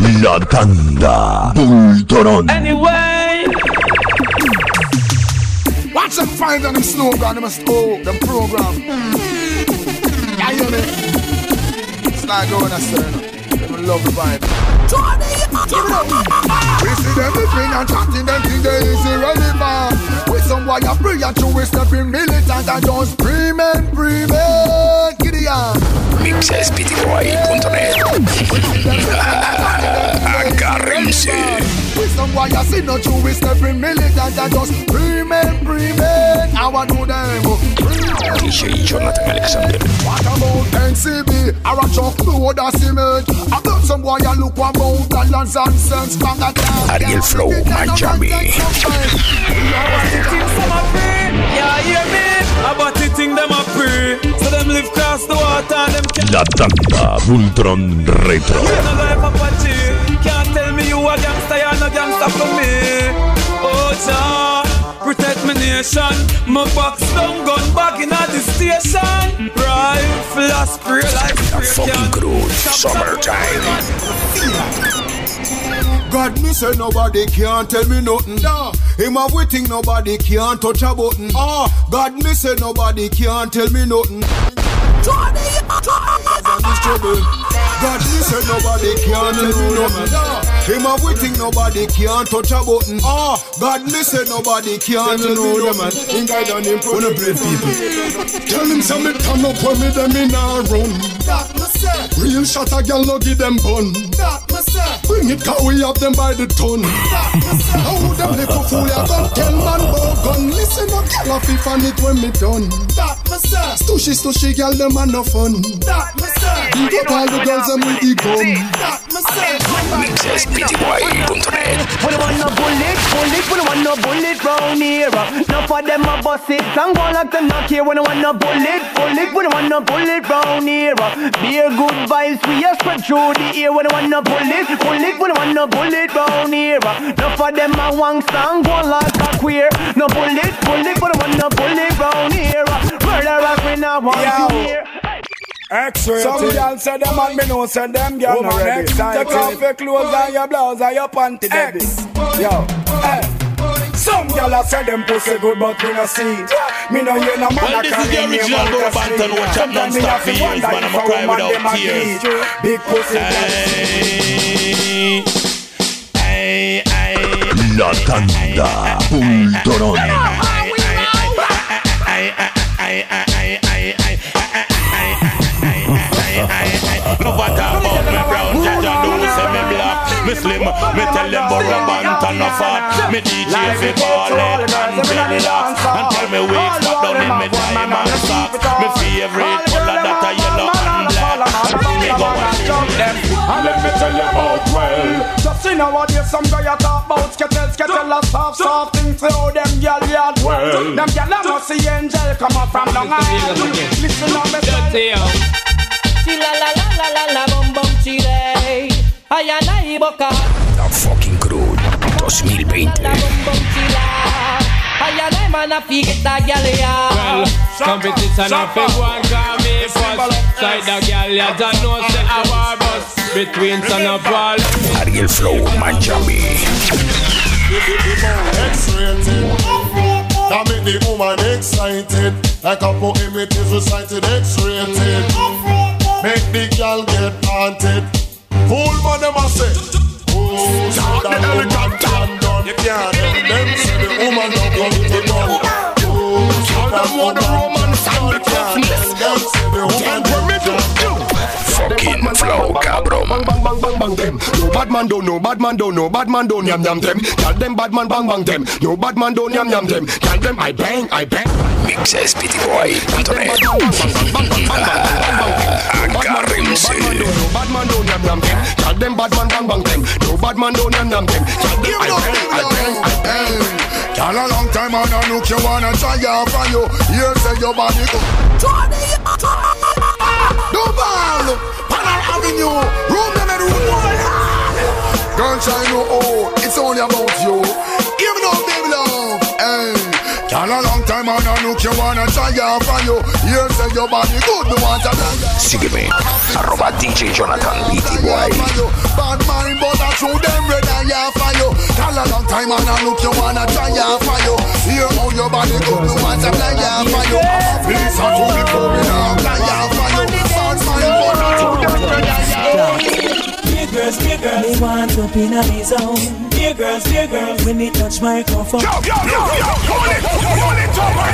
La tanda Bultorón. Anyway. Watch them find on them snow gun, them a smoke, them program. Yeah, you know? It's like going to say, them love the vibe. We see them between and chatting them think they is irrelevant. With some boy a free and true we step in militant and just screaming, screaming. Gideon. mixesptboy.net Agárrense. With some boy I see no true we step in militant and just screaming, screaming. I want to them. DJ Jonathan Alexander. What about NCB? I run truck load of cement. I got some boy I look about dollars and cents from that time. Ariel Flow, Miami. Yeah, hear me? About the thing them a free. So them live cross the water and them can't La tanda Bultron Retro. You no life Apache. Can't tell me you a gangster, you're no gangster for me. Oh, Jah, protect my nation. My box down, gun back in at the station. Rifle, a spray like fucking can. crew. Summertime. God, me say nobody can't tell me nothing. Nah, him have waiting, nobody can't touch a button. Ah, God, me say nobody can't tell me nothing. God, me say nobody can't tell me nothing. Nah, him have waiting, nobody can't touch a button. Ah, God, me say nobody can't tell me nothing. In guide and him wanna brave people. Tell him some me turn up when me them in a run. That me say, Real shot a gal no give them bun. that me say, Bring it cause we have them by the ton. that me say. How them little fool ya gun tell man about gun. Listen up gal off if and it when me done. That me say, Stushy stushy gal them a no fun. that me say, Beat up all the girls them with the gun. that me say. mixesptboy.net We don't want no bullet, bullet, we don't want no bullet round here. Uh, Enough of them a bust it and go like them knock here. We don't want no bullet, bullet, we don't want no bullet round here. Uh. Be a good vibes, we a spread through the air. We don't want no bullet, bullet, we don't want no bullet round here. Enough of them a wanks and go like a queer. No bullet, bullet, we don't want no bullet round here. Murderers we not want Yo. to hear. X-ray. Some girl say them and me know say them girl not ready. Take off your clothes and your blouse and your panty baby. Yo, hey. Some girl a say them pussy good but me no see it. Me no hear no man Well, a this is call the me original name Burro out the Banton, street. watch up Sometimes me non-stop have to for years, wonder man, if I'ma a cry woman without them a tears. teach. Big pussy. Hey, hey, hey. La tanda Bultorón. No matter about me brown, Jaja do say me black Me slim, me tell them Burro Banton no fat. Me DJ fi ballin' and belly lock And tell me wake back down in me diamond socks. Me favorite color that a yellow and black. And me go. and shoot them. And let me tell you about well. Just see nowadays some guy a talk about skittle skittle a soft soft things to how them gyal yard well. Them gyal a must see angel come up from Long Island Listen now me say. Chila la la la la la bom bom chile. Ay ay boca. 2020. Well, competition of big one got me first. Side the girl, you don't know say I war bus between son of ball. Ariel Flow, Manjami. X-rated. That make the woman excited. Like a poem it is recited, X-rated. Make the girl get haunted. Fool, man, them a say. Can done. You can't. Them say the woman don't come to done. Oh, so that woman can done. Them say the woman don't Fucking Flow cabrón bang bang bang bang bang them. No bad man don't no bad man don't no bad man don't yam yam them. Tell them bad man bang bang them. No bad man don't yam yam them. Tell them I bang I bang. mixesptboy.net Agárrense No bad man don't yam yam them. Tell them bad man bang bang them. No bad man don't yam yam them. Tell them I bang I bang I bang. Girl, a long time and I look you wanna try out from you. Here say your body go. Do Avenue, Panal Avenue, room them and room one. No, oh, it's only about you. Even though baby love, hey. Girl, a long time and I look you wanna try out for you. You say your body good, no want to Sígueme, arroba DJ Jonathan BT Boy. Bad mind, but I threw them red and yeah for you. Girl, a long time and I look you wanna try out for you. Hear how your body good, no want to try out for you. Me want to be in a zone. Dear girls, dear girls, when they touch microphone. Yo, yo, yo, yo, hold it, hold it over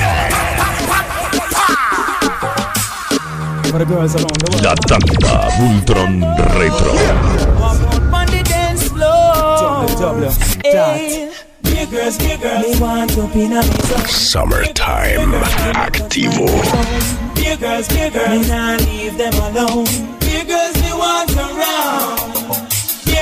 For the girls around the world. La tanda Ultron Retro. On the dance floor. Hey. Dear girls, dear girls, me want to in a. Summertime Activo. Dear girls, dear girls, me not leave them alone. Dear girls, me want around.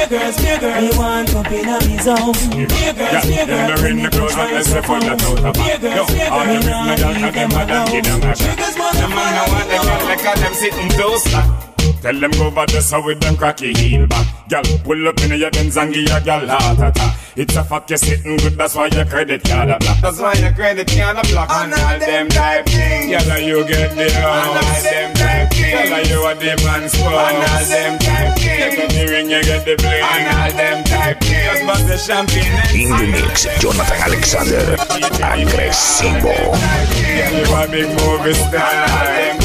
Dear girls, dear girls, me want up in a zone. Dear girls, dear girls, in the clothes and let's full of total Dear girls, dear girls, me not leave them alone. Dear girls, want The man I want them girl like them sitting close. Tell them go over this with them cracky heel back. Girl, pull up in your Benz and give your girl heart attack. It's a fact you're sitting good, that's why your credit card a block. That's why your credit card a block. And all them type things. Girl, you get the And all them type things. Girl, you a the man spoon. And all them type things. Get the ring, you get the bling. And all them type things. Just bust the champagne. In the mix, Jonathan Alexander. Agresivo. Girl, you a big movie star.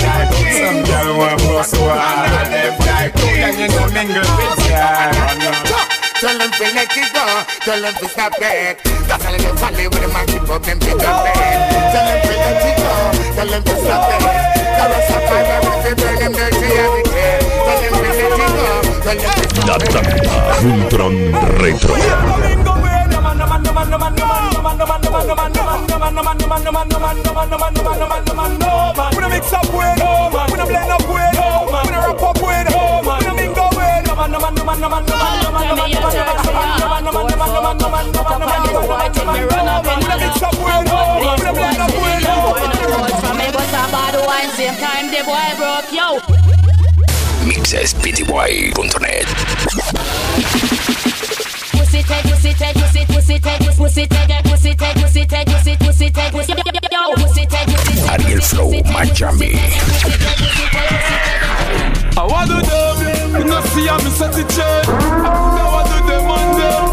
Bust one. Tell them to let it go, tell them to stop it. That's all with them and keep up them up it. Tell them to let it go, tell them to stop it. Tell us find them dirty. Tell them to let it go, tell them to stop it. tanda Ultron Retro. Mixespty.net. Pussy take, pussy take, pussy, take, Ariel Flow Miami. I want to them, you know see I'm set it chain. I want to them on them.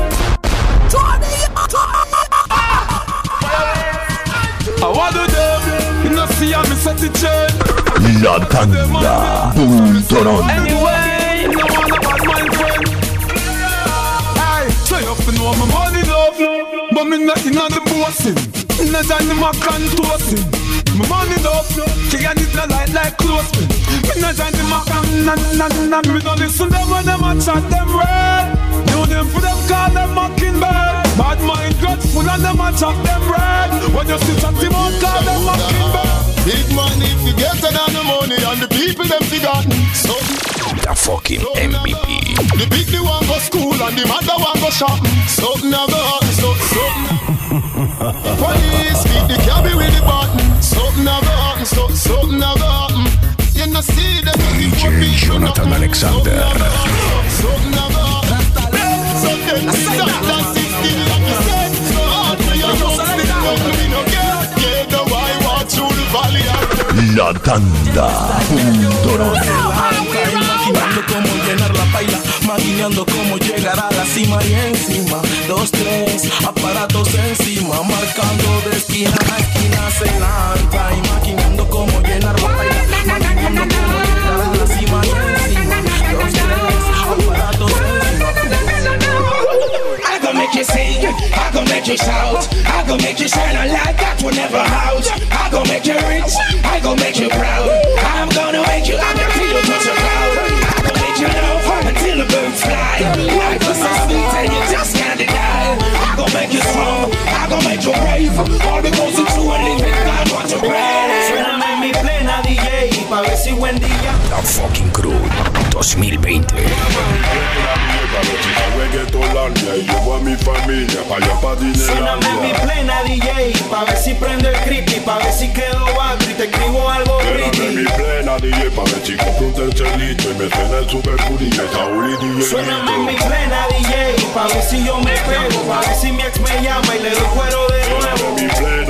I want to them, you know see I'm set it chain. La tanda Ultron. Anyway, me not in the bossing. Not join the mac and toasting. My money love, can't it not like like close me. Not join the mac and na na na. Me don't listen them when them a chat them red. Know them for them call them mockingbird. Bad mind grateful and them a chat them red. When you see chat him out, call them mockingbird. Big money if you get it on the money and the people them forgotten. So The fucking MVP. the big the one go school and the mother one go shopping. Something never happen, so something. Police beat the cabby with the button. Something never happen, so something never happen. You know see them DJ Jonathan Alexander. Something never happen. So then we start that 16 like you said. So hard for your husband, but we no get. Yeah, the why walk through the valley and La tanda Ultron. Paila, maquinando cómo llegar a la cima y encima. Dos, tres, aparatos encima, marcando de esquina a esquina maquinando cómo llenar la cima y encima. Dos, tres, aparatos encima. I gon' make you sing, I gon' make you shout, I gon' make you shine a light that will never out. I gon' make you rich, I gon' make you proud. I'm gonna make you happy fly. Sweet and you just can't deny. I gon' make you strong, I gon' make you brave. All because it's true and God want to brave. Buen día. La fucking crew 2020. Reggaetolandia y llevo a mi familia para allá para Suéname mi Dinelandia. plena DJ, pa' ver si prende el creepy, pa' ver si quedo bagro y te escribo algo Suéname pretty. mi plena DJ pa' ver si compro un tercerito y me suena el super y el Saúl y DJ Suéname mi plena DJ, pa' ver si yo me pego, pa' ver si mi ex me llama y le doy cuero de nuevo.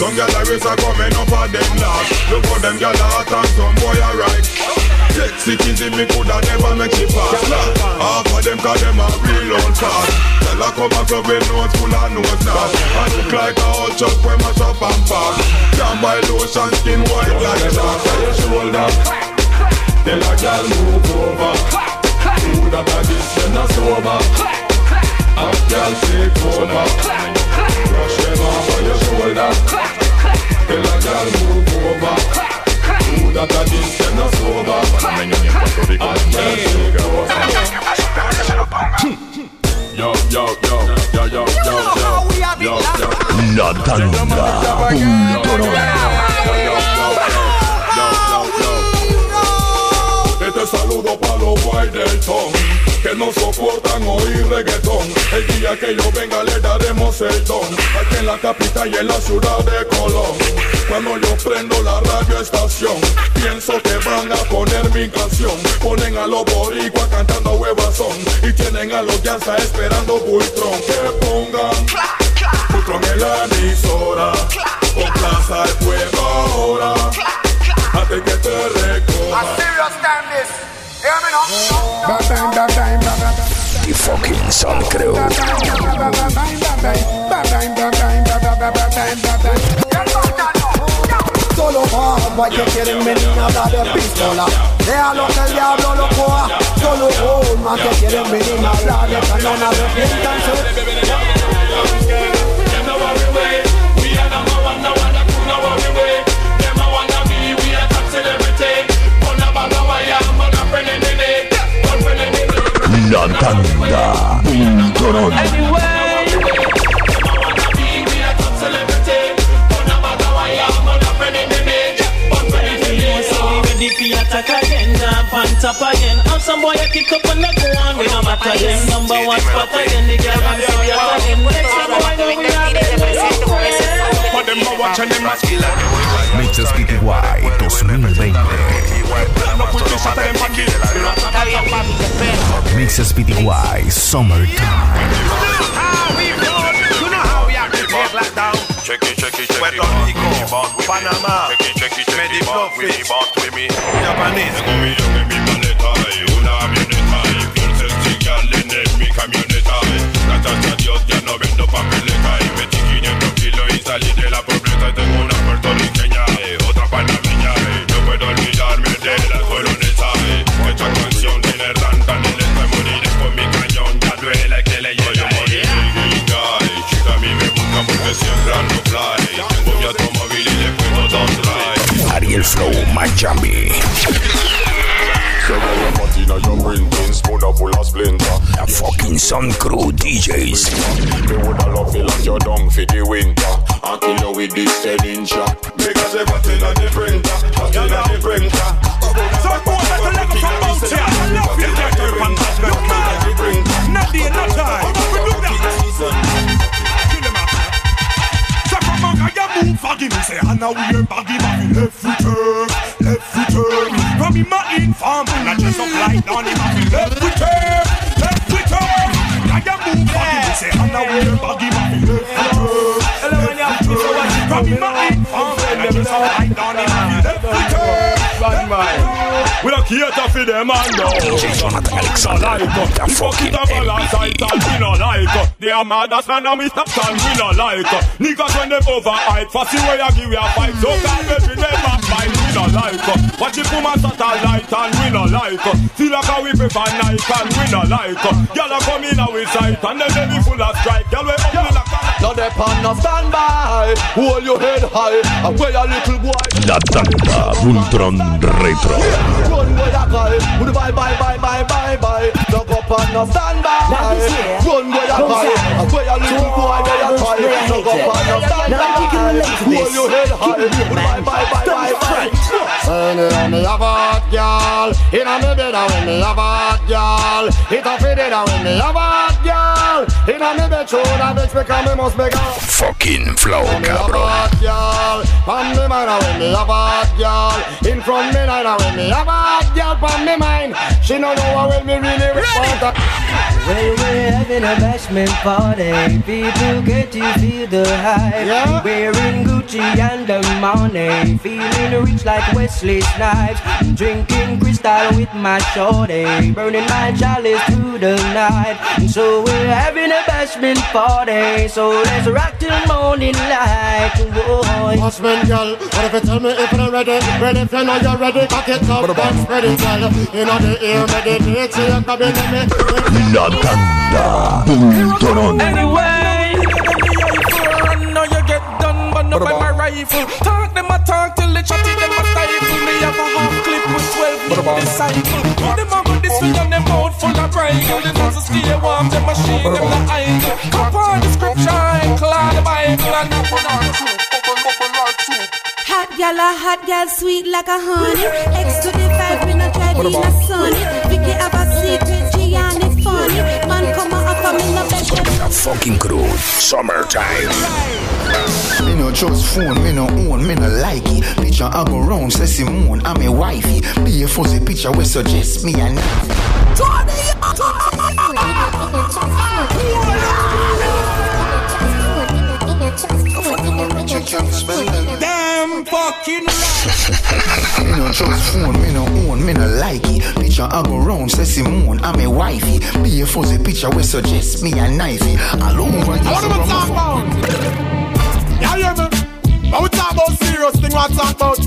Some gyal a race a coming up a them last. Look how them gyal a hot and some boy a right. Sexy in me coulda never make it pass Half of them call them a real old fast Tell her come a club with notes full of nose now. I look like a old chuck when mash up and pass. Can buy lotion skin white like chalk on your shoulder. Tell a gyal move over. Who that a this when a sober? Up gyal take over shoulder. A Este saludo para los que no soporta reggaetón. El día que yo venga le daremos el don. Aquí en la capital y en la ciudad de Colón. Cuando yo prendo la radio estación Pienso que van a poner mi canción. Ponen a los boricuas cantando huevazón. Y tienen a los Yansa esperando Bultron Que pongan Bultron en la emisora. Con plaza el fuego ahora. Hasta que te recoja The fucking Sun Crew. Solo que quieren venir a de pistola. Déjalo que el diablo lo coja. Solo más que quieren venir a de arrepiéntanse. hotter than number one hotter than the girl and the hotter than Mixes PTY 2020 Mixes PTY Summertime check it, check it, check Puerto Rico, Panama, check it, check it, check Japanese. Salí de la pobreza. Tengo una puertorriqueña, eh, otra panameña. eh, No puedo olvidarme de la coronesa. eh. Esta canción tiene tanta neta y moriré con mi cañón. Ya duele que le llegue a morir. eh, Chica, a mí me busca porque siempre ando fly. Tengo mi automóvil y le puedo drive. Ariel Flow Miami. Fucking Sun Crew DJs. They woulda love to like your down fit the winter. I kill you with this ten incher because they're put in the printer, put in the printer. So go let the level come out here. I love you, that urban no man. Not the other time. We do that. Kill him up. Chop I get move for him. Say, I know we're baggy, but we left return. on him a feel left with her, left with her. Now you move on him, we say and now we're buggy man. Hello, when you have to so watch it from him a hit. On friend, every song I down him a feel left with her. Bad man. We don't cater for them and no. DJ Jonathan Alexander. Like up. They're fucking MVP. We don't like up. They are mad as man and we stop stand. We don't like up. Niggas when them over hype. Fussy way I give you a fight. So can't let me never like uh, Watch the woman satellite and we no like uh, Feel like a we prefer Nike and we no like uh, Y'all a come in our sight and then they be full of strike Y'all we up Now they pan no standby. Hold your head high. And where a little boy. La tanda. Ultron Retro. Run where a guy. Would bye bye bye bye bye bye. Now go pan no standby. Run where a guy. And where a little boy where a toy. Now go pan no standby. Hold your head high. Would bye bye bye bye bye. When me have a hot girl, inna me bed when me have a hot girl, it a fit it when me have a hot girl. In a me bedroom, I bitch because me must beg her. Fucking flow, cabrón. Bad girl, from me mind when me a bad girl. In front me night when me a bad girl from me mind. She no know how well me really respond. Well, we're having a bashment party. People get to feel the hype. Yeah. Wearing Gucci and the money. Feeling rich like Wesley Snipes. Drinking crystal with my shorty. Burning my chalice through the night. So we're having a bashment party. So let's rock till morning light. Boy. Husband, girl, what if you tell me if you're ready? Ready if you know you're ready, cock it up, then spread it, girl. You know the ear, meditate, so you come in and me. La tanda Bultoron Anyway, know you get done, but not by my rifle. Talk them a talk till the chatty them a stifle. Me have a half clip with twelve disciple. Them a go this way and them out full of bridle. Them also stay warm, them machine, them the idle. Come on the scripture, clear the Bible and open on the truth. Open, open like truth. Hot gal, a hot gal, sweet like a honey. X to the five, we not try to be sunny. Vicky have a fucking crew. Summertime. Me no just phone, me no own, me no like it. Picture I go round, say Simone, I'm a wifey. Be a fuzzy picture we suggest me and Damn fucking Me no just phone, me no own, me no like it. Picture I go round, say Simone, I'm a wifey. Be a fuzzy picture we suggest me and knifey. All over you. What am I talking about? You hear me? But we talk about serious thing, we talk about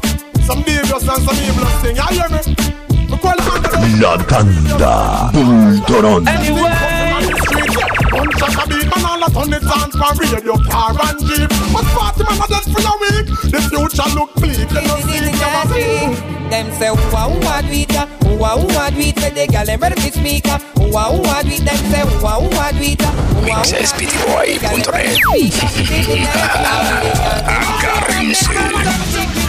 some dangerous and some evil thing. You hear me? We call it under the La tanda Bultoron Punch and a beat, man, all a ton it on from radio, car and jeep. But party man a dead for a week. The future look bleak. You know, see a see. Them say, who a do it, do it, the girl them ready to speak, who a do it, them say, who a do it, who a do it.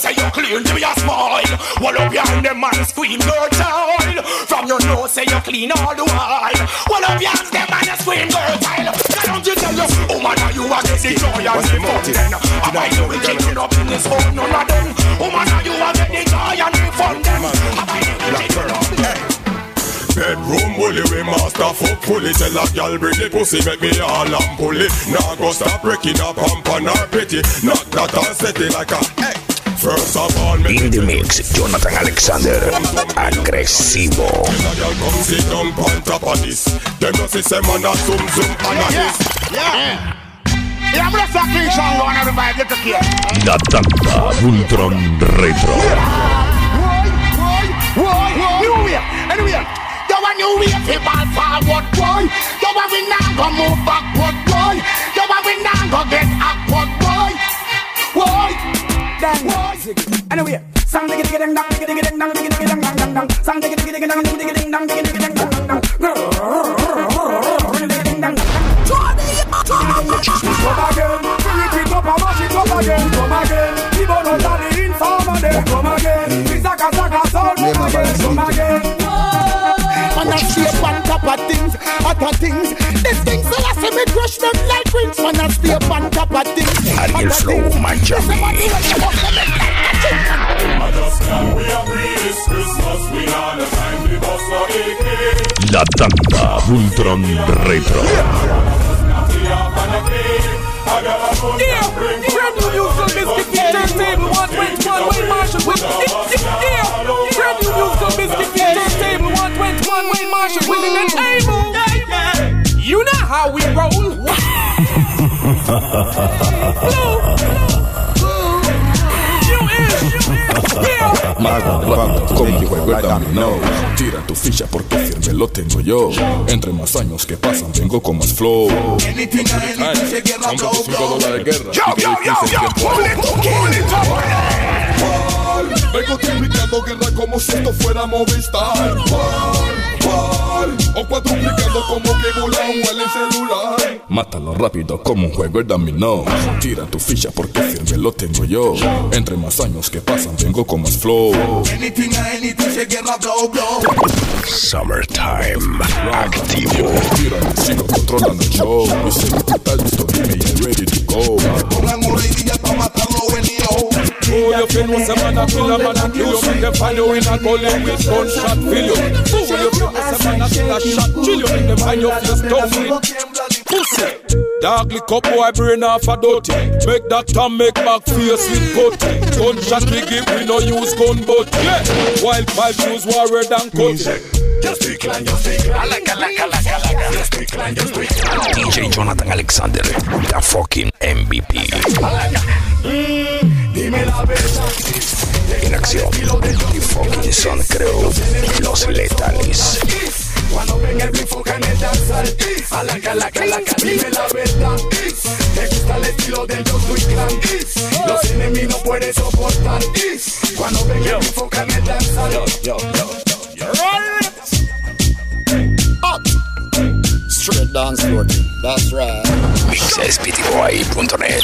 Say you clean to your smile. Wall up behind them man scream girl child. From your nose say you clean all the while. Wall up behind them man scream girl child. Why don't you tell us, oh man are you a get the joy and the fun then? Am I you will keep it up in this hole, none of them. Oh man are you a get the joy and the fun then Am I you will keep it up Bedroom bully, we master fuck fully Tell a gal bring the pussy, make me all and pull it Now go stop breaking up pump on her pity. Knock that and set it like a hey. First of all, me In the mix, Jonathan Alexander. Agresivo. a gal come sit down on top of this Them no see say man a zoom zoom on a this Yeah. Yeah, I'm gonna start clean song on everybody. Get the kid. La tanda Bultron Retro Why? New way. Anyway. You want new way fi ball forward, boy. You want we now go move backward, boy. You want we now go get awkward, boy. Boy. Dang. Anyway, sang diggy diggy ding dang diggy diggy ding dang diggy diggy ding dang dang dang. Sang diggy diggy diggy dang diggy diggy ding dang diggy diggy ding ding dang dang. Come again, bring it up and mash it up again. Come again, keep on of the informer there. Come again, we saka saka sound. Come again, come again. Man, I stay on top of things, other things. These things that I see me crush them like rings. Man, I stay on top of things. Ariel Flow, Miami. La tanda Bultron Retro Yeah, brand new musical biscuit turntable 121 Wayne Marshall with Yeah, brand new musical biscuit turntable 121 Wayne Marshall willing and able You know how we roll Tira tu ficha porque firme lo tengo yo. Entre más años que pasan tengo con más flow. Ay, Son 25 dólares de guerra. Vengo guerra como si esto fuera Movistar Par o cuadruplicando como que volan el celular. Mátalo rápido como un juego de dominó. Tira tu ficha porque firme lo tengo yo. Entre más años que pasan, vengo con más flow. Anything, anything, se guerra, blow, blow. Summertime activo. Tira, sigo controlando el show. Y que tú estás listo, dime ready to go. Pongamos ready para matarlo el lío. Oh, you feel no say man a kill a man a kill you Make them find you in a gully with gunshot fill you Fool, you feel no say man a kill a shot chill you Make them find your face tough with pussy Dog lick up boy brain off a dirty Make that time make back face with putty Gunshot we give we no use gun but yeah Wild five use warrior than cut Just decline, just decline. Alaka, alaka, alaka, alaka. Just decline, just decline. DJ Jonathan Alexander, the fucking MVP. Dime la verdad. En acción, The fucking Son Crew, los letales. Cuando ven el bifo en el danzar Alaca, alaca, alaca, dime la verdad. Te gusta el estilo del Yo Soy Clan. Los enemigos no pueden soportar. Cuando ven el bifo en el danzar. Yo, yo, Straight dance floor. That's right. mixesptboy.net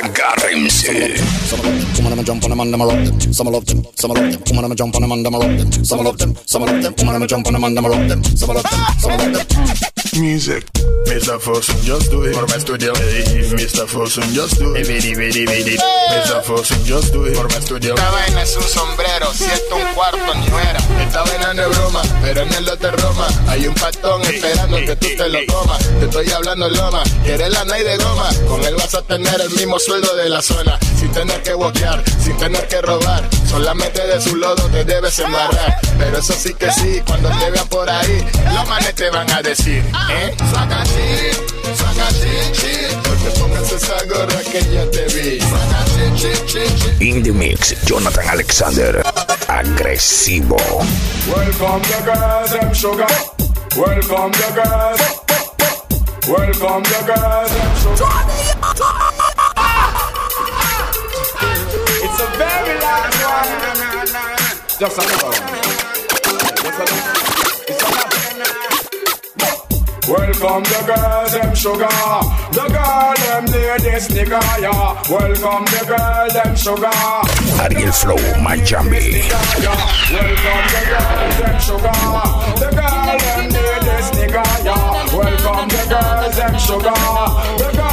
Agárrense. Some of them, some of them jump on them and them a rock them. Some love them, some love them. Some of them jump on them and them rock them. Some love them, some love them. Some of them jump on them and them a rock them. Some love them, some love them. Music. Mr. Fosun, just do it. For my studio. Mr. Fosun, just do it. Vidi, vidi, vidi. Mr. Fosun, just do it. For my studio. Esta vaina es un sombrero, si esto un cuarto ni fuera. Esta vaina no es broma, pero en el de Roma hay un patón esperando que tú te lo comas. Te estoy hablando loma, quieres la night de goma. Con él vas a tener el mismo sueldo de la zona, sin tener que boquear, sin tener que robar. Solamente de su lodo te debes embarrar. Pero eso sí que sí, cuando te vean por ahí, los manes te van a decir, ¿eh? Saca chi, saca chi, chi. No te pongas esa gorra que ya te vi. Saca chi, chi, chi, chi. In the mix, Jonathan Alexander, agresivo. Welcome the girls, them sugar. Welcome the girls. Welcome the girls, them sugar. It's a very large one. Just another one. Welcome the girls, them sugar. The girl, them ladies, nigga, yeah. Welcome the girl, them sugar. Ariel Flow, Miami. Welcome the girls, them sugar. The girl, them ladies, nigga, yeah. Welcome the girls, them sugar. The girl,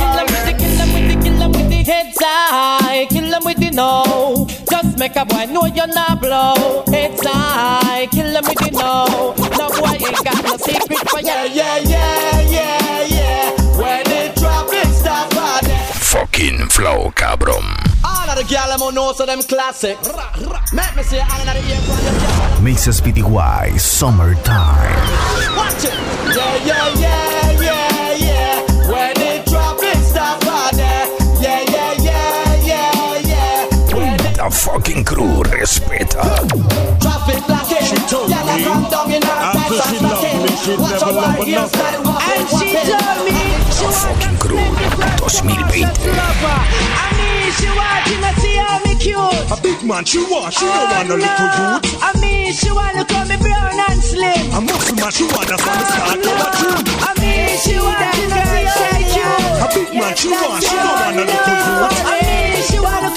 heads high, kill them with the no. Just make a boy know you're not blow. Heads high, kill them with the no. No boy ain't got no secret for ya. Yeah, yeah, yeah, yeah When the traffic stop on them Fucking Flow, cabrón. All of the gal them know so them classic Make me say all of the ear from the gal Mixes PTY Summertime. Watch it Yeah, yeah, yeah, yeah, yeah When the The fucking crew, respeta. traffic blocking Y'all a come down in our After she love me, she never love enough. And she told me she The fucking crew, 2020. I mean she wanting to see how me cute. A big man, she want, she don't want no oh, little youth. I mean she wanna call me brown and slim. A muscle man, she want oh, us from the start to the tune. I mean she wanna see how me cute. A big man, she want, she don't want no little youth. I mean she wanna call me brown and slim. That girl, that girl Shelly Ann, she go on like she nice and have one back a man. That girl, that girl Shelly Ann, bleach at night time and on the bed to sleep.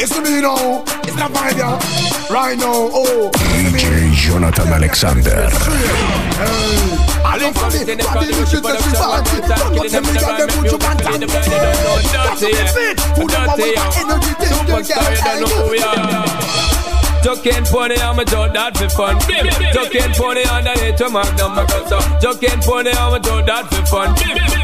It's me you know, it's not fine yeah. Right now, oh. DJ Jonathan Alexander. I love for me, body me she say she want it. Don't go tell them would you want it. That's a fit. Put them away my energy, this girl get Joking pony, I'ma do that for fun. Joking pony underneath to magnum, my guts up. Joking pony, I'ma do that for fun.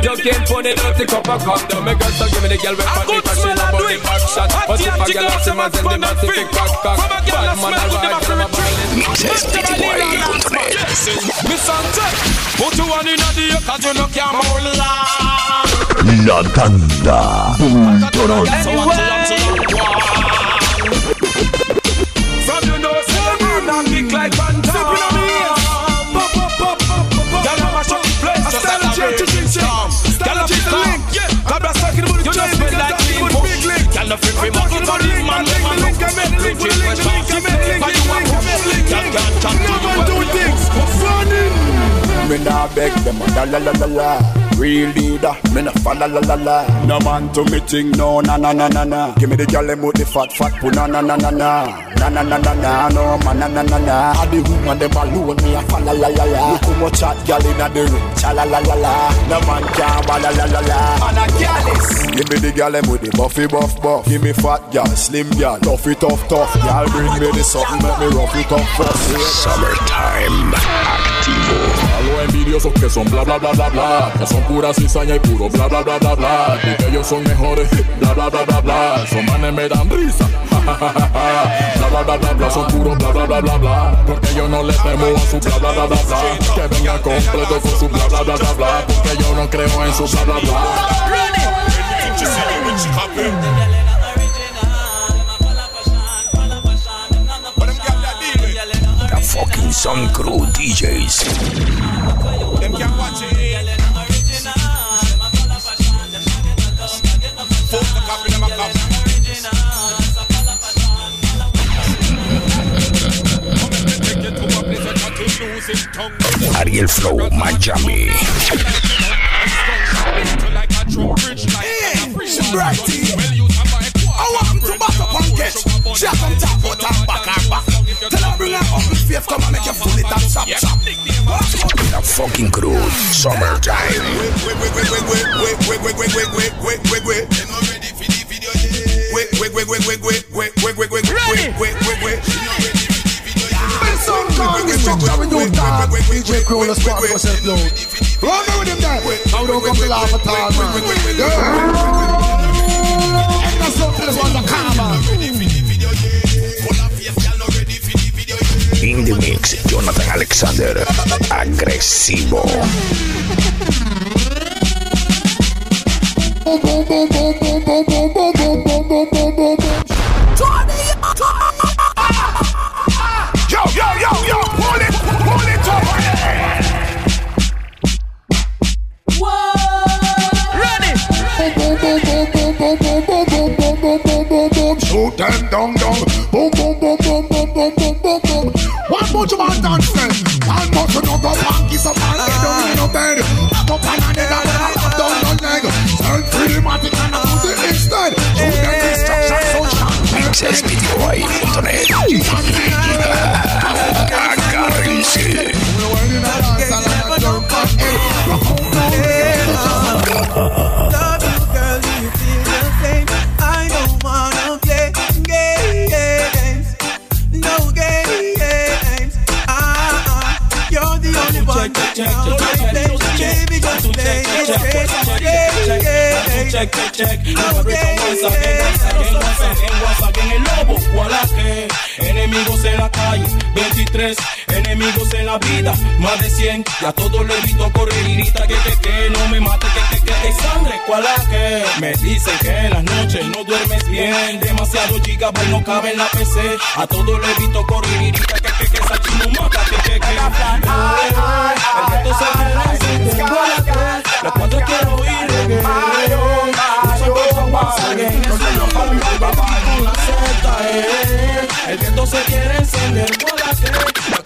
You came for the dirty cup of cup Don't make us give me the girl with funny Cause she love the back shot. But if a girl has in my Then the man stick it back back. Bad man a ride on a Mixespittyboy.net Miss Ante Put you on in a deal Cause you know can't hold La tanda. Boom Anyway. From like no free free muscle for this man. Man, link a man, link a man, link a man, link a man, link a man, Never do things funny. Me nah beg them, ah, la la la la la. Real leader, me nah fa la la la la No man to me ting, no na na na na na Give me the gyal them with the fat fat put na na na na na Na na na na na, no man na na na na All the woman them alone, me a fa la la la la Look how much hot gyal inna the room, cha la la la la No man can ba la la la la Man a gyal Give me the gyal them with the buffy buff buff Give me fat gyal, slim gyal, tough tough tough Gyal bring me the something, make me rough it up first Summertime Activo A los envidiosos que son bla bla bla bla bla Que son pura cizaña y puro bla bla bla bla bla Y que ellos son mejores bla bla bla bla bla Esos manes me dan risa Bla bla bla bla bla Son puro bla bla bla bla bla Porque yo no le temo a su bla bla bla bla bla Que venga completo con su bla bla bla bla bla Porque yo no creo en su bla bla bla Sun Crew DJs. Ariel Flow, Miami. Brighty. I want to and Jack on top, back and back. Tell her bring her up with faith, come and make you full it and chop chop. The fucking crew, summertime. Wait, wait, wait, wait, wait, wait, wait, wait, wait, wait, wait, wait, wait. Them not ready for the video yet. Wait, wait, wait, wait, wait, wait, wait, wait, wait, wait, wait, wait, wait, wait. She not ready for the video yet. Some call me structure with you dog DJ Crew the squad for self load Run me with him there Now don't come to laugh at all man Ain't no something that's on the karma In the Mix, Jonathan Alexander, agresivo. Yo, yo, yo, yo, pull it, pull it Ready. Shoot them down, down. smithyboy.net. check, check, check. No break once again, once again, once again, once again. El lobo, voilà que enemigos en la calle, 23 enemigos en la vida, más de 100. Ya todo le evito correr y grita que, que, que, no me mate, que, que, que, que sangre, cuál que me dicen que en las noches no duermes bien. Demasiado gigabyte no cabe en la PC. A todo le evito correr y grita que, que, que, esa chino mata, que, que, que. El gato se quiere encender, las cuatro quiero ir con la Z, El viento se quiere encender por la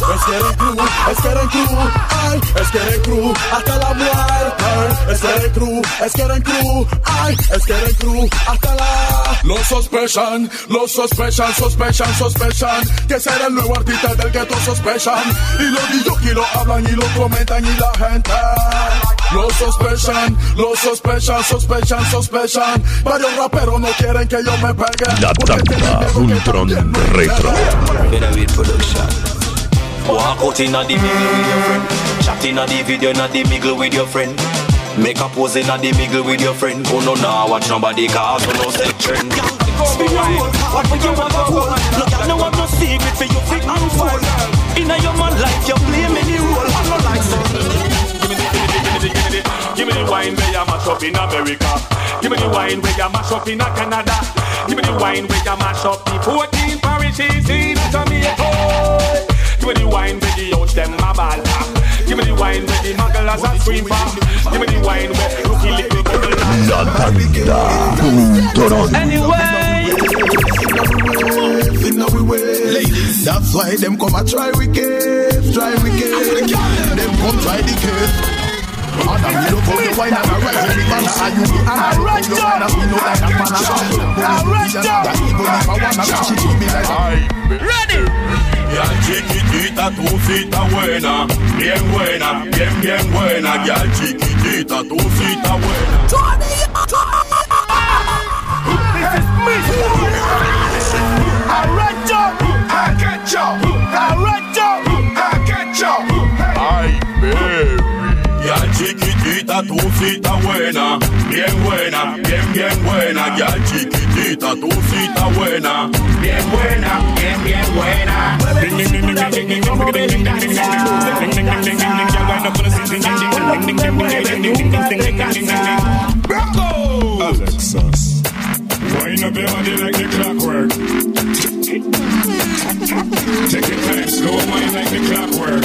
Es que eres crew, es que eres crew, ay, es que eres crew, hasta la muerte. Es que eres crew, es que eres crew, ay, es que eres crew hasta la. Lo sospechan, lo sospechan, sospechan, sospechan que será el nuevo artista del que todos sospechan. Y los que lo hablan y lo comentan y la gente. Lo sospechan, lo sospechan, sospechan, sospechan. Varios raperos no quieren que yo me pegue. La tanda Ultron Retro. production. Walk out in the middle with your friend. Chat in the video in the middle with your friend. Make a pose in the middle with your friend. Oh no, nah, watch nobody cause you no set trend. Spin your roll, what would you want to hold? No, you no have no secret for your fit and fall. Inna your man life, you play many role. I no like so. Give me the wine where you mash up in America. Give me the wine where you mash up in Canada. Give me the wine where you mash up the 14 parishes in Jamaica. Give me the wine where the youth them a ball Give me the wine where the mugglers a scream for. Give me the wine where rookie little bubble La tanda Ultron Anyway Ladies, that's why them come a try wicked, try wicked. Them come try the case. And Ready Ya chiquitita, tu buena, bien buena, bien, bien buena. Ya chiquitita, tu buena. This is me. I read you. I get you. Esa tucita buena, bien buena, bien, bien buena. Ya chiquitita, tucita buena, bien buena, bien, bien buena. Alexis, wind up your body like the clockwork. Take it time, slow wine like the clockwork.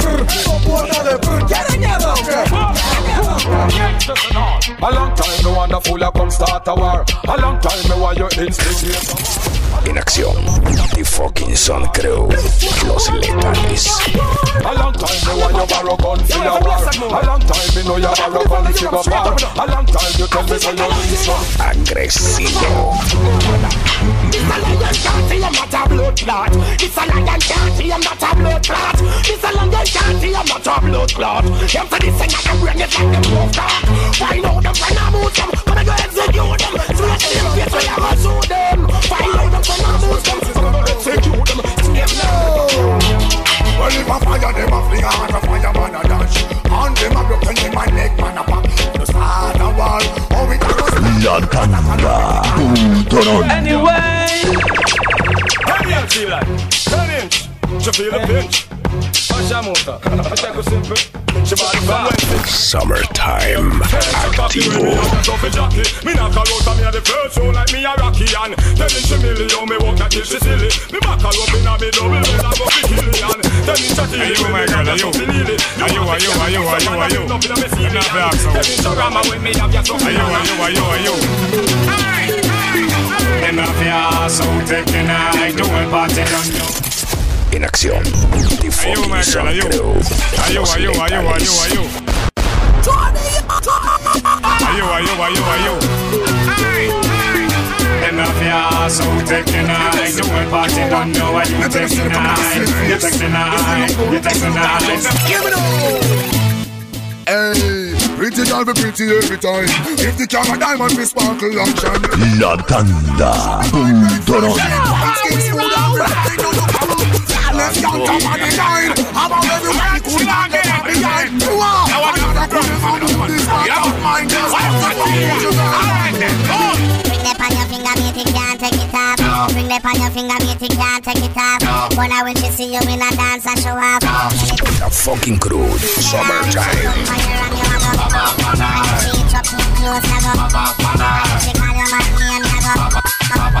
A long time me wonder fool I come start a war. A long time me want you instigate. En acción, The Fucking Sun Crew, Los Letales. Borrow gun for your war. A long time me know you borrow gun for your war. A long time you tell me say you need some. Agresivo. This a can't I'm not a blood clot. This a can't I'm not a blood clot. This a can't I'm not a blood clot. Them say this thing I can bring it like them move talk. Find out them when I move them, I go execute them. To them face where I go shoot them. Find out them when I move them, Well, if I fire them, I fling a hand, a fire man a dash. And them a broken in my neck, man a pop. The start a wall, oh we can go La tanda Ultron Anyway. Come here, feel like. Come in. You feel the pinch. You a. Summertime Activo. Me knock her out me a the first show like me a Rocky and Telling she milli how me walk that she silly Me back her up in a me double and go fi killian Telling she Are you, my girl, are you? Are you, are you, are you, are you, are you? I'm not back, so. Telling she grandma when me have your son Are you, are you, are you, are you? Them your so taking I do a party you en acción. The fucking son crew. ayu, ayu, ayu, ayu, ayu, ayu, Enough so night. Party don't know you taking night. You taking night. You taking night. Give it all. Hey, pretty girl be pretty every time. If the camera diamond be sparkle and shine. La tanda. Left hand up on the nine. How about everyone could not get up behind? You are. Another couldn't found out this part of mine. Just have to go. All right then, go. Bring the pan your finger, mate, you can't take it off. No. Bring the pan your finger, mate, you can't take it off. No. But now when she see you in a dance, I show up. No. The fucking crew, summertime. Papa, pana. She chop too close, I go. Papa, pana. She call your man name, I go. Papa, pana.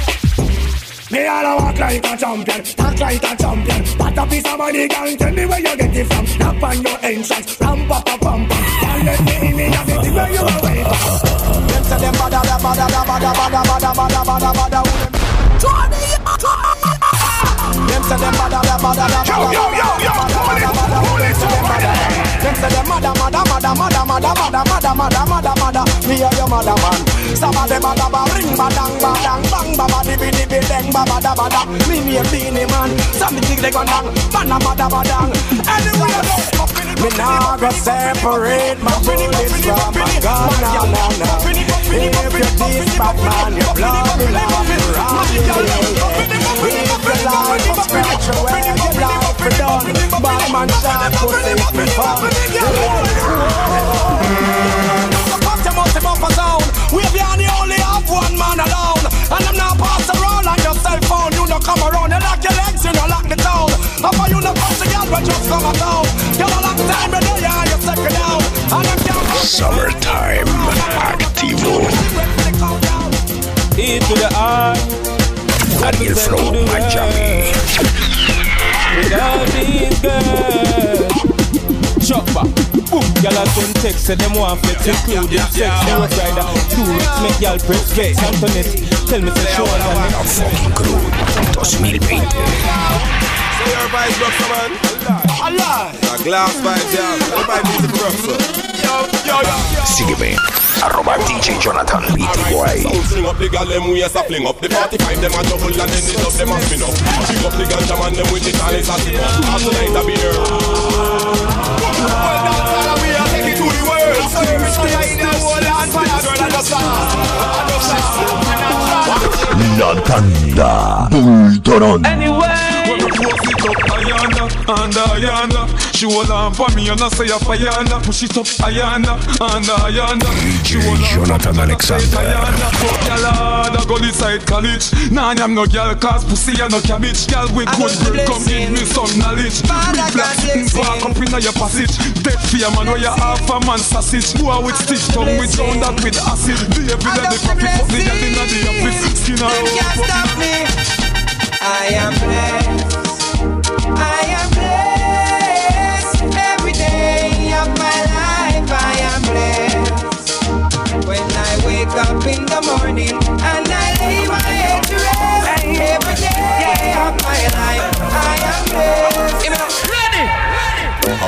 Me all a walk like a champion, talk like a champion. But a piece of money, girl, tell me where you get it from. Knock on your entrance, ram pa pa pam pam. Girl, let me in, me a get it where you a wait. Them say them bada da bada da bada bada bada bada bada bada. Johnny, them say them bada da bada da bada. bada, bada, bada, Yo yo yo yo, pull it, pull it, hold it. Them say them mada mada mada mada mada mada mada mada mada mada. Me a your mother man. Some of them bada ba ring badang badang bang ba ba di bi di bi ba bada. Me name Beenie Man. Some me think they gon' dang. Man a mada badang. Anyway I go. Me nah go separate my bullets from my gun. Nah nah nah. If you're this bad man, you blow me like you rob me. If you like to scratch away, you blow for done. Bad man shot me fun. Just come down Girl a long time, but yeah, you second down And I'm down Summertime Activo. E to the R. Daniel Flow, Miami. With all these girls. Chopper. Boom, y'all a send text, say them want flex, including sex. They was rider, do it, make y'all press vex. Antoinette, tell me say show on the A fucking crew 2020. Say your vibes rock, man. Allah. A glass vibes, yeah. Vibe music rock, so. Sígueme, arroba DJ Jonathan BTY. Fling up the gal, them waist a fling up The 45, them a double and then it up, them a spin up Fling up the ganja man, them with it and a sit up All tonight a be here Well, that's all we are taking to the world So every fire in the whole land, fire girl, I just I just La tanda Bultoron. When we post it up, Ayana, and Ayana She hold on for me and I say a Ayana Push it up, Ayana, and Ayana She hold Jonathan Alexander. Ayana Fuck y'all hard, I go inside college Nah, I'm no girl cause pussy and no cabbage Girl with good brain, come give me some knowledge Big black skin walk up in your passage Dead fear man, where you half a man sausage Boy with stitch tongue, we drown that with acid The every day the profit, fuck the girl in the office Skin her can't stop me. I am blessed.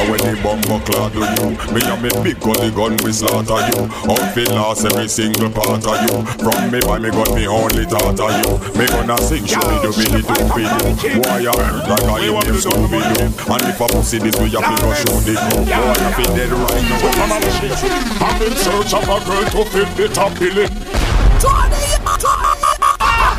And when the bumper clad do you Me and me big gully gun we slaughter you. Outfit last every single part of you. From me by me gun me only thought of you. Me gonna sing show me do me do with you Why you hurt like I am them Scooby Doo And if a pussy this we have to go show the crew Boy I feel dead right now? I'm in search of a girl to fit the top billing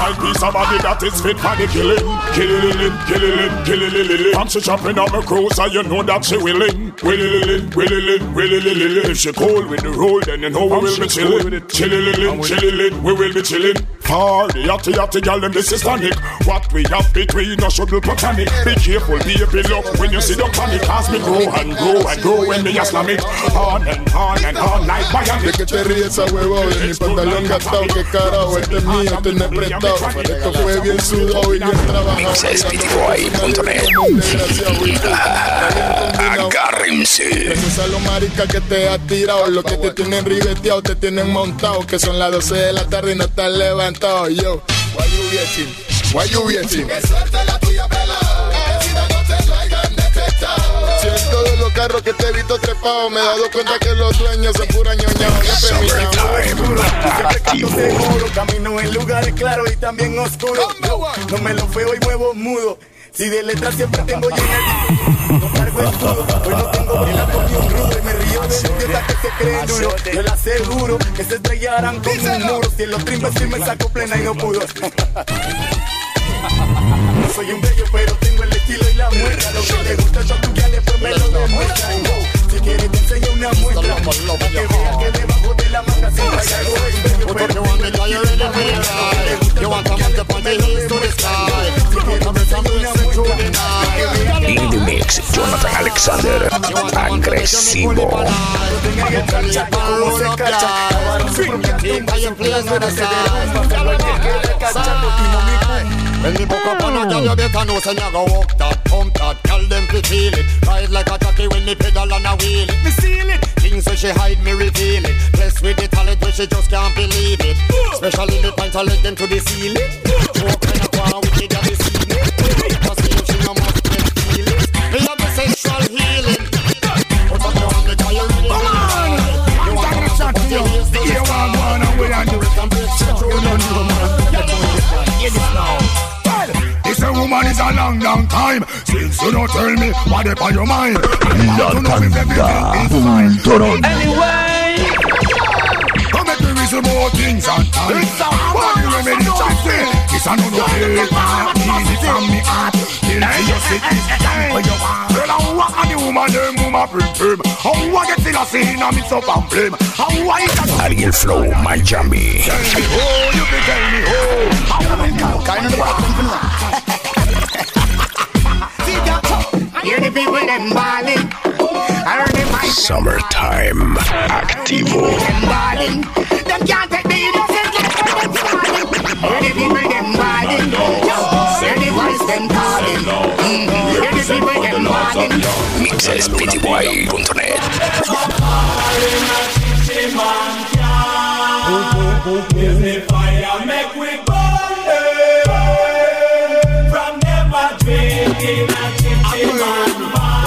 Find piece of body that is fit for the killing. Killing, killing, killing And she jumping on my cruiser, you know that she willing Willing, willing, willing If she cold with the roll, then you know we will be chilling. Chilling, chilling, we will be chilling. Party, yachty, yachty, gal, them this is tonic What we have between us should be platonic. Be careful, baby, look when you see the panic. Cause me grow and grow and grow when me a slam it On and on and on like bionic que te ríes a huevo de mi pantalón gastado, que carajo, este es mío, este no es prestado. Esto fue bien sudado y bien trabajado. Mixespty.net. Agárrense. Esos a los maricas que te has tirado, los que te tienen ribeteado, te tienen montado, que son las 12 de la tarde y no están levantados. Yo, why you waiting? Why you waiting? Que suerte la tuya, pelado. Que si no te detectado. Si en todos los carros que te he visto trepado, me he dado cuenta que los dueños son pura ñoñao. Yo seguro, camino en lugares claros y también oscuros. No me lo feo y muevo mudo. Si de letras siempre tengo llena No cargo escudo, hoy no tengo pena por ni un Y me río de los idiotas que se creen duro Yo le aseguro que se estrellarán con un muro. Si el otro imbécil me sacó plena y no pudo. No soy un bello pero tengo el estilo y la muestra. Lo que le gusta yo a tu después me lo demuestra. Si quieres te enseño una muestra. Para que veas que debajo de la manga siempre hay algo extra. What you want me call you ready for your ride You want to make up on the hills to the sky Si quieres me some listen to the night In the mix, Jonathan Alexander, agresivo. When me book up on a girl, you better know say you go walk that, pump that. Girl them fi feel it, ride like a jockey when me pedal on a wheel it. Me seal it, things when she hide me reveal it. Blessed with the talent when she just can't believe it. Especially me point her leg them to the ceiling. Walk when I go on wicked and the ceiling. Cause see if she no must get feeling. Me have the sexual healing. Put up your hand, me call you ready. Come on, you want to shot you. The ear one one and we are doing some bitch. A woman is a long, long time. Since you don't tell me what up on your mind. I want to know if everything is fine. Anyway. Come make me reason more things and time. What the remedy to say This a no no hate Easy from me heart. Till you sit this time when you want Well I walk on the woman them woman prim prim How I get still a scene and mix up and blame How I get a Ariel Flow, Miami. Tell me oh you can tell me oh. How I get kind of the back even Hear the people them balling. I heard Summertime, activo. Mixespty.net. Give me fire, make we burn. From them a drinking a chichi man man.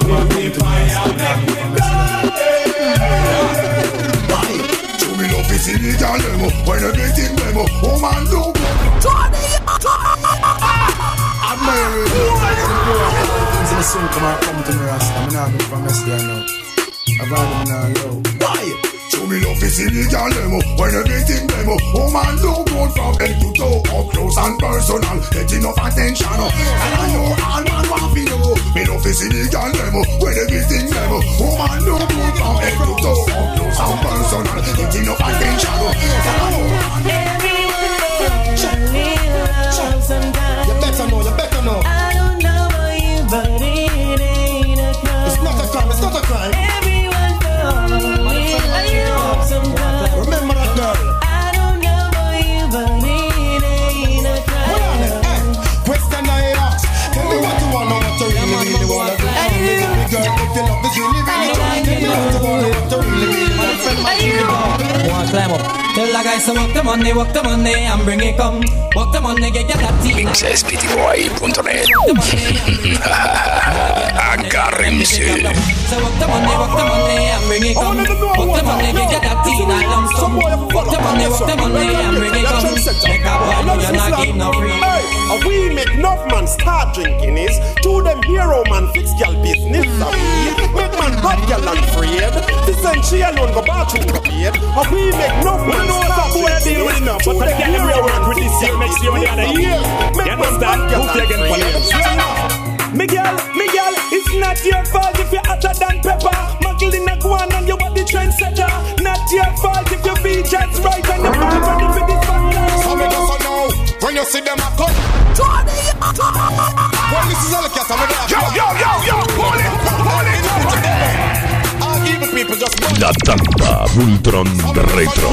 Give me fire, make we burn To me love is in the girl demo When everything demo Woman do Admire Things in the soul come and come to me, Rasta. I'm not going from yesterday now. I've them now, yo. Why? To oh, me love is in the girl demo When everything demo Woman do good from head to toe Up close and personal Get enough attention oh. And I know all man want to know Me love is in the girl demo When everything demo Woman do good from head to toe Up close and personal Get enough attention oh. And I know all You better know, you better know. I don't know about you, but it ain't a crime. It's not a crime, it's not a crime. Everyone Remember that girl. I don't know about you, but it ain't a crime. Question I ask. Tell me what you wanna, what you really, really do. Tell me, girl, if your love is really, really true. Tell me what you wanna, Tell the guys to walk the money, walk the money, and bring it come. Walk the money, get your that tea. Mixespty.net. Agárrense. So walk the money, walk the money, and bring it come. Walk the money, get your that tea, and lump sum. Walk the money, walk the money, and bring it come. Make a boy know you're not give no free. Hey, we make enough man start drinking is to them hero man fix girl business we make man got girl unafraid. This and she alone go bathroom go bed. A we make enough man start boy deal with enough, but I can't hero man with this year next year the other year. Make man got girl unafraid. Miguel, Miguel, it's not your fault if you're hotter than pepper. Muggle in a guan and you are the trendsetter. Not your fault if your feet just right and you're not ready for this one. So me just know when you see them a come. When this is all the cat, I'm gonna Yo, yo, yo, yo, hold it, hold it, people just run. La Tampa Vultron Retro.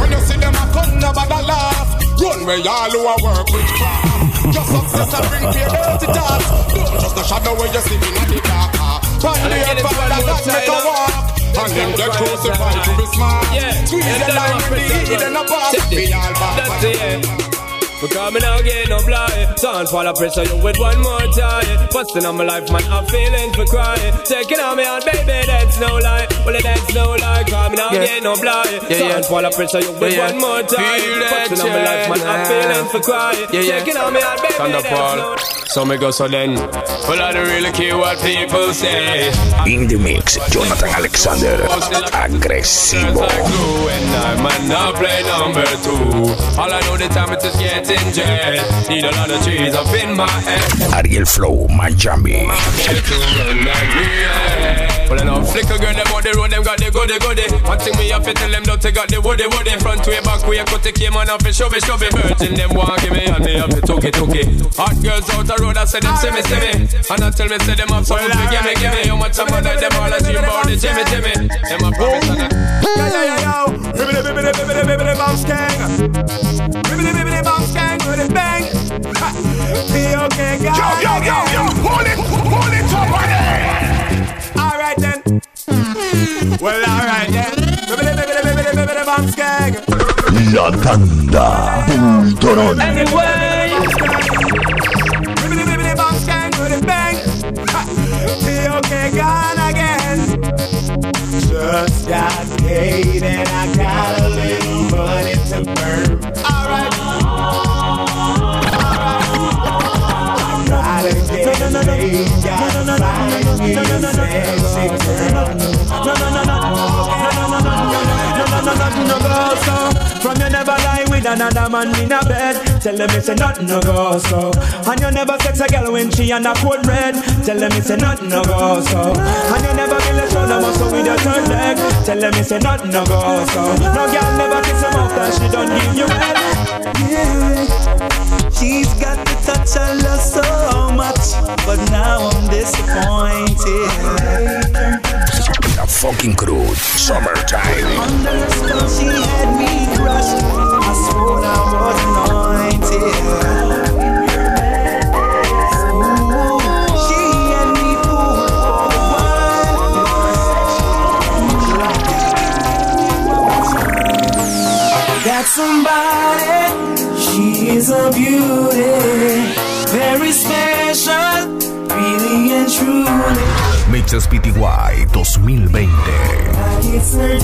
When you see them a come, nobody laugh. Run where y'all who a work with craft. Just success and bring fear dirty thoughts. Don't just the shadow where you see me in the dark. Find the father that make a walk. And then get crucified to be smart. Squeeze your line with the heat and a pass. Be all That's it. Because me now get no blind Sound fall of pressure you with one more time Busting on my life man I'm feeling for crying Taking on me out baby that's no lie Well that's no lie Cause me now Yeah. get no blind Yeah, yeah. Sound fall of pressure you with Yeah, yeah. one more time Feel that Busting on my life man I'm feeling for crying Yeah, yeah. Taking on me out baby that's Thunderfall. no So me go so then. Well, I don't really care what people say. In the mix, Jonathan Alexander, agresivo. And I might not play number two. All I know the time it is getting jet. Need a lot of trees up in my head. Ariel Flow, Miami. Get to run like me, yeah. Well, I know flicker girl, them on the road, them got the goody goody. One thing me have to tell them, don't take out the woody woody. Front way, back way, cut the came on off and shove it, shove it. Virgin, them want give me, and me have to took it, took it. Hot girls out the road, I say them see me, see me. And I tell me, say them have something to give me, give me. How much I'm on them all, I dream about the Jimmy, Jimmy. Them a promise and I. Yo, yo, yo, yo. Bibbidi, bibbidi, bibbidi, bibbidi, bum skang. Bibbidi, bibbidi, and bang. be okay, guys. Yo, yo, yo, yo, pull it, pull it up, honey. All right then. well, all right then. La tanda del Torón. Anyway. P.O.K. gone again. Just got paid and I got a little money to burn. Another man in a bed. Tell them it's a nothing no go so. And you never sex a girl when she on a cold red. Tell them it's a nothing no go so. And you never feel a shoulder muscle with your third leg. Tell them it's a nothing no go so. No girl never kiss him after she done give you head. Yeah, she's got the touch I love so much, but now I'm disappointed. The fucking crew, summertime. Under her spell, she had me crushed. I swore I was anointed. Ooh, she had me fooled for the. Got somebody, she is a beauty, very special, Mixes PTY 2020. It's her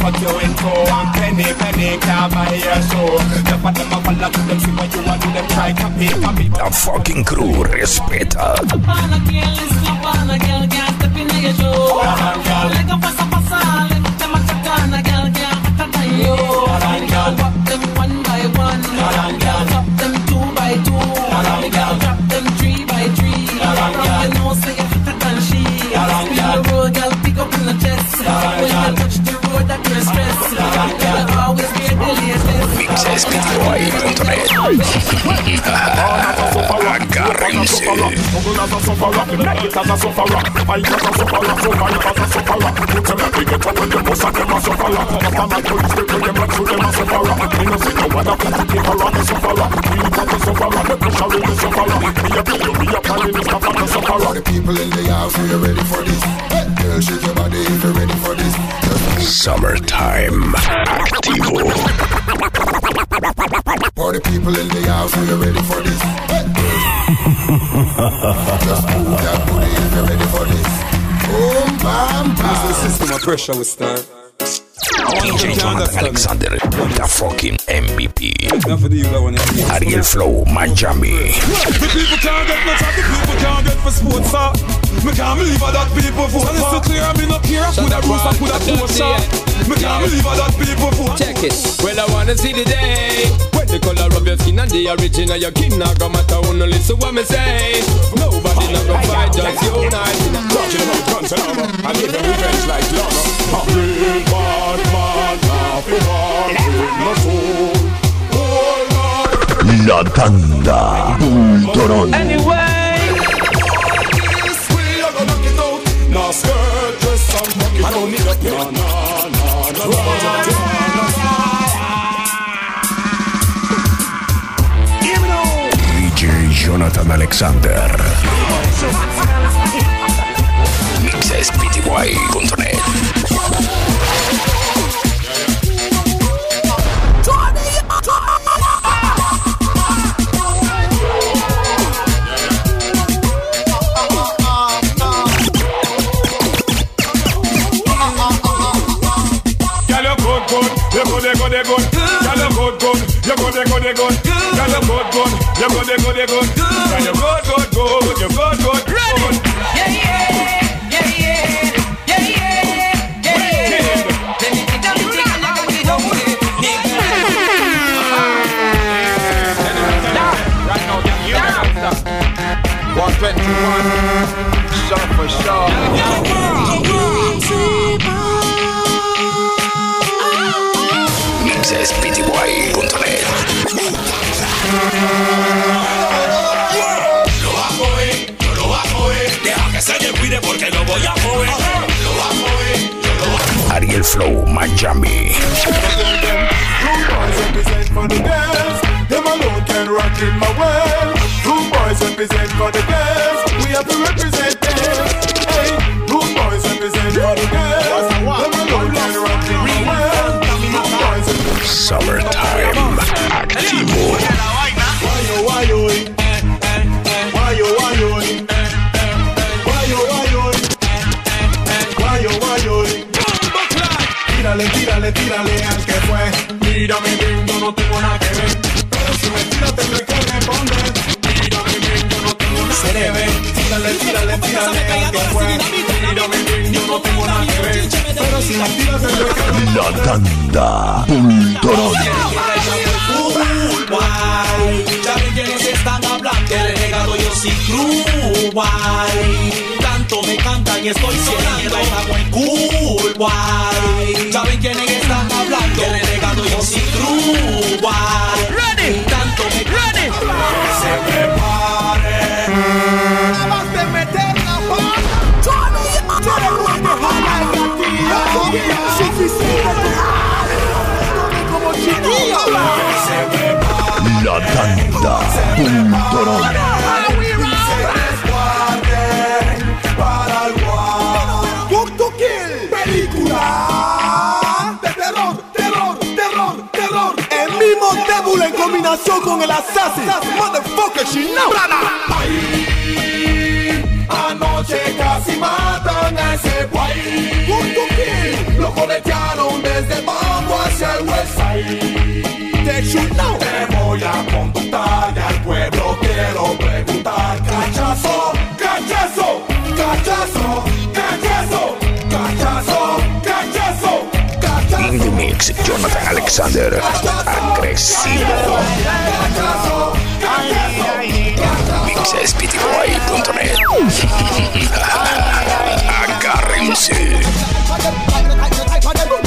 can't you in penny, penny can't buy your soul. The a them see what you want to them try The fucking crew respeta Up Agárrense. The people in the house, are ready in the house, are you ready for this? Just move that booty if you're ready for this. Boom, bam, bam. This is the system of pressure we start DJ Jonathan Alexander, the fucking MVP. Ariel Flow, Miami. The people can't get much of the people can't get for sports sir. Me can't believe that people vote for. And it's so clear me not care. I coulda bruise, I coulda post sir. Me can't believe that people vote. Check it. Well, I wanna see the day when the color of your skin and the origin of your king not gonna matter. Wanna listen what me say. Nobody not gonna fight, just unite. Talking about guns and armor, and even revenge like llama. A real bad man, nothing wrong with my soul. La tanda Pultorón. Now skirt, dress and fuck it I don't need a na Jonathan Alexander. Mixes mixespty.net. good, good, you good, you good, you good. Girl, you good, good, you good, you good, you good. Girl, you good, good, good, you good, good, good. Yeah, yeah, yeah, yeah, yeah, yeah, yeah, yeah. Let me get down, let me get down, let me get down with it. Right now, you know that. 121, sure for sure. mixespty.net. Lo va a Ariel Flow Miami. Two boys represent for the girls. We have to represent why yo. Tírale, tírale, tírale al que fue. Mírame bien, yo no tengo nada que ver. Pero si me tiras tendré que responder. Mírame bien, yo no tengo nada que ver. Tírale, tírale, tírale al que fue. Mírame bien, yo no tengo nada que ver. La tanda Pultorón. Uruguay, ya ven que están hablando, que le he negado yo sin Uruguay me cantan y estoy sonando en Ya ven quiénes están hablando? Que le regalo yo sin La tanda. Película de terror, terror, terror, terror. El mismo Devil en combinación con el Assassin. Motherfucker, she know. Ay, anoche casi matan a ese guay. Book to Kill. Lo coletearon desde el hacia el West Side. You know. Te voy a conductar y al pueblo quiero preguntar. Cachazo, cachazo, cachazo, cachazo, cachazo, cachazo, cachazo. In the mix, Jonathan Alexander. Agresivo. Mixespty.net. Agárrense.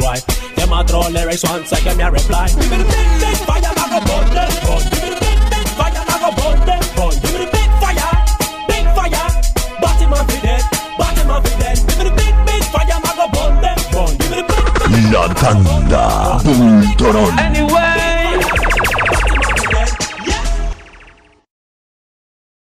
boy. Them a throw lyrics one second me a reply. Give me the big big fire, I go burn them. Give me the big big fire, I go burn them. Give me the big fire, big fire. Body man fi dead, body man fi dead. Give me the big big fire, I go burn them gun. Give me the big La tanda Pultrón.